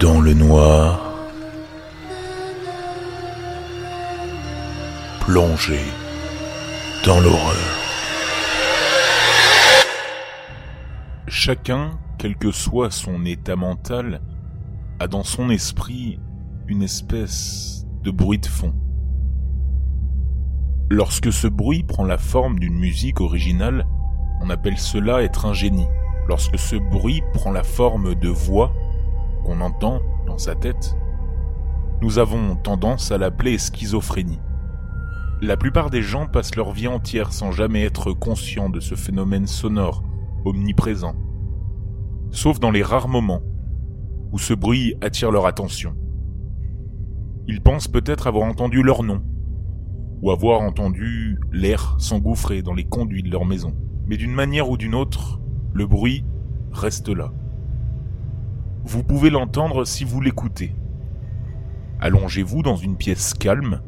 dans le noir, plongé dans l'horreur. Chacun, quel que soit son état mental, a dans son esprit une espèce de bruit de fond. Lorsque ce bruit prend la forme d'une musique originale, on appelle cela être un génie. Lorsque ce bruit prend la forme de voix qu'on entend dans sa tête, nous avons tendance à l'appeler schizophrénie. La plupart des gens passent leur vie entière sans jamais être conscients de ce phénomène sonore omniprésent, sauf dans les rares moments où ce bruit attire leur attention. Ils pensent peut-être avoir entendu leur nom, ou avoir entendu l'air s'engouffrer dans les conduits de leur maison. Mais d'une manière ou d'une autre, le bruit reste là. Vous pouvez l'entendre si vous l'écoutez. Allongez-vous dans une pièce calme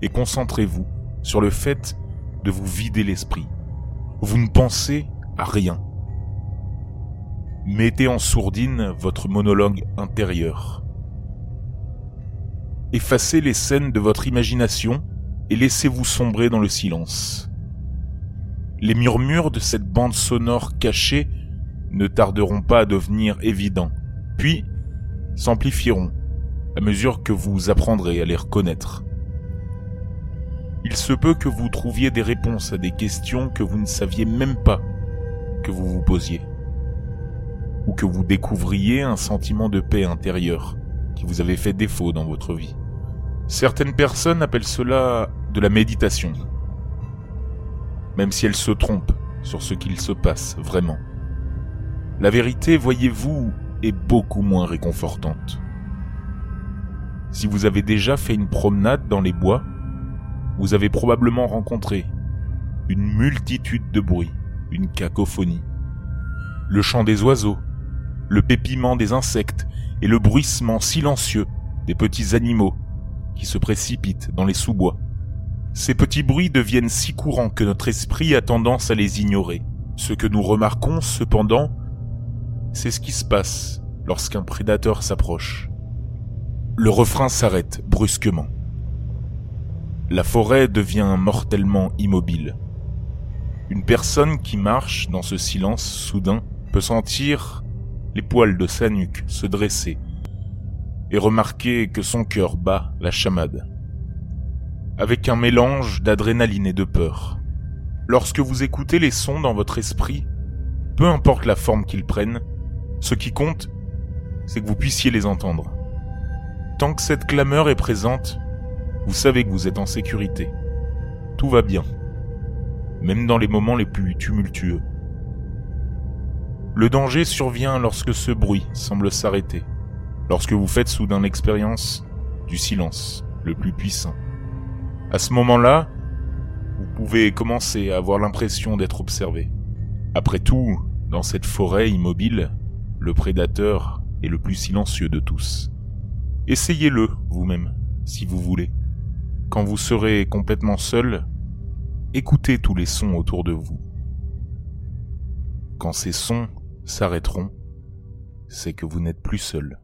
et concentrez-vous sur le fait de vous vider l'esprit. Vous ne pensez à rien. Mettez en sourdine votre monologue intérieur. Effacez les scènes de votre imagination et laissez-vous sombrer dans le silence. Les murmures de cette bande sonore cachée ne tarderont pas à devenir évidents, puis s'amplifieront à mesure que vous apprendrez à les reconnaître. Il se peut que vous trouviez des réponses à des questions que vous ne saviez même pas que vous vous posiez, ou que vous découvriez un sentiment de paix intérieure qui vous avait fait défaut dans votre vie. Certaines personnes appellent cela de la méditation, même si elles se trompent sur ce qu'il se passe vraiment. La vérité, voyez-vous, est beaucoup moins réconfortante. Si vous avez déjà fait une promenade dans les bois, vous avez probablement rencontré une multitude de bruits, une cacophonie. Le chant des oiseaux, le pépiment des insectes et le bruissement silencieux des petits animaux qui se précipitent dans les sous-bois. Ces petits bruits deviennent si courants que notre esprit a tendance à les ignorer. Ce que nous remarquons cependant, c'est ce qui se passe lorsqu'un prédateur s'approche. Le refrain s'arrête brusquement. La forêt devient mortellement immobile. Une personne qui marche dans ce silence soudain peut sentir les poils de sa nuque se dresser et remarquer que son cœur bat la chamade, avec un mélange d'adrénaline et de peur. Lorsque vous écoutez les sons dans votre esprit, peu importe la forme qu'ils prennent, ce qui compte, c'est que vous puissiez les entendre. Tant que cette clameur est présente, vous savez que vous êtes en sécurité. Tout va bien, même dans les moments les plus tumultueux. Le danger survient lorsque ce bruit semble s'arrêter lorsque vous faites soudain l'expérience du silence le plus puissant. À ce moment-là, vous pouvez commencer à avoir l'impression d'être observé. Après tout, dans cette forêt immobile, le prédateur est le plus silencieux de tous. Essayez-le vous-même, si vous voulez. Quand vous serez complètement seul, écoutez tous les sons autour de vous. Quand ces sons s'arrêteront, c'est que vous n'êtes plus seul.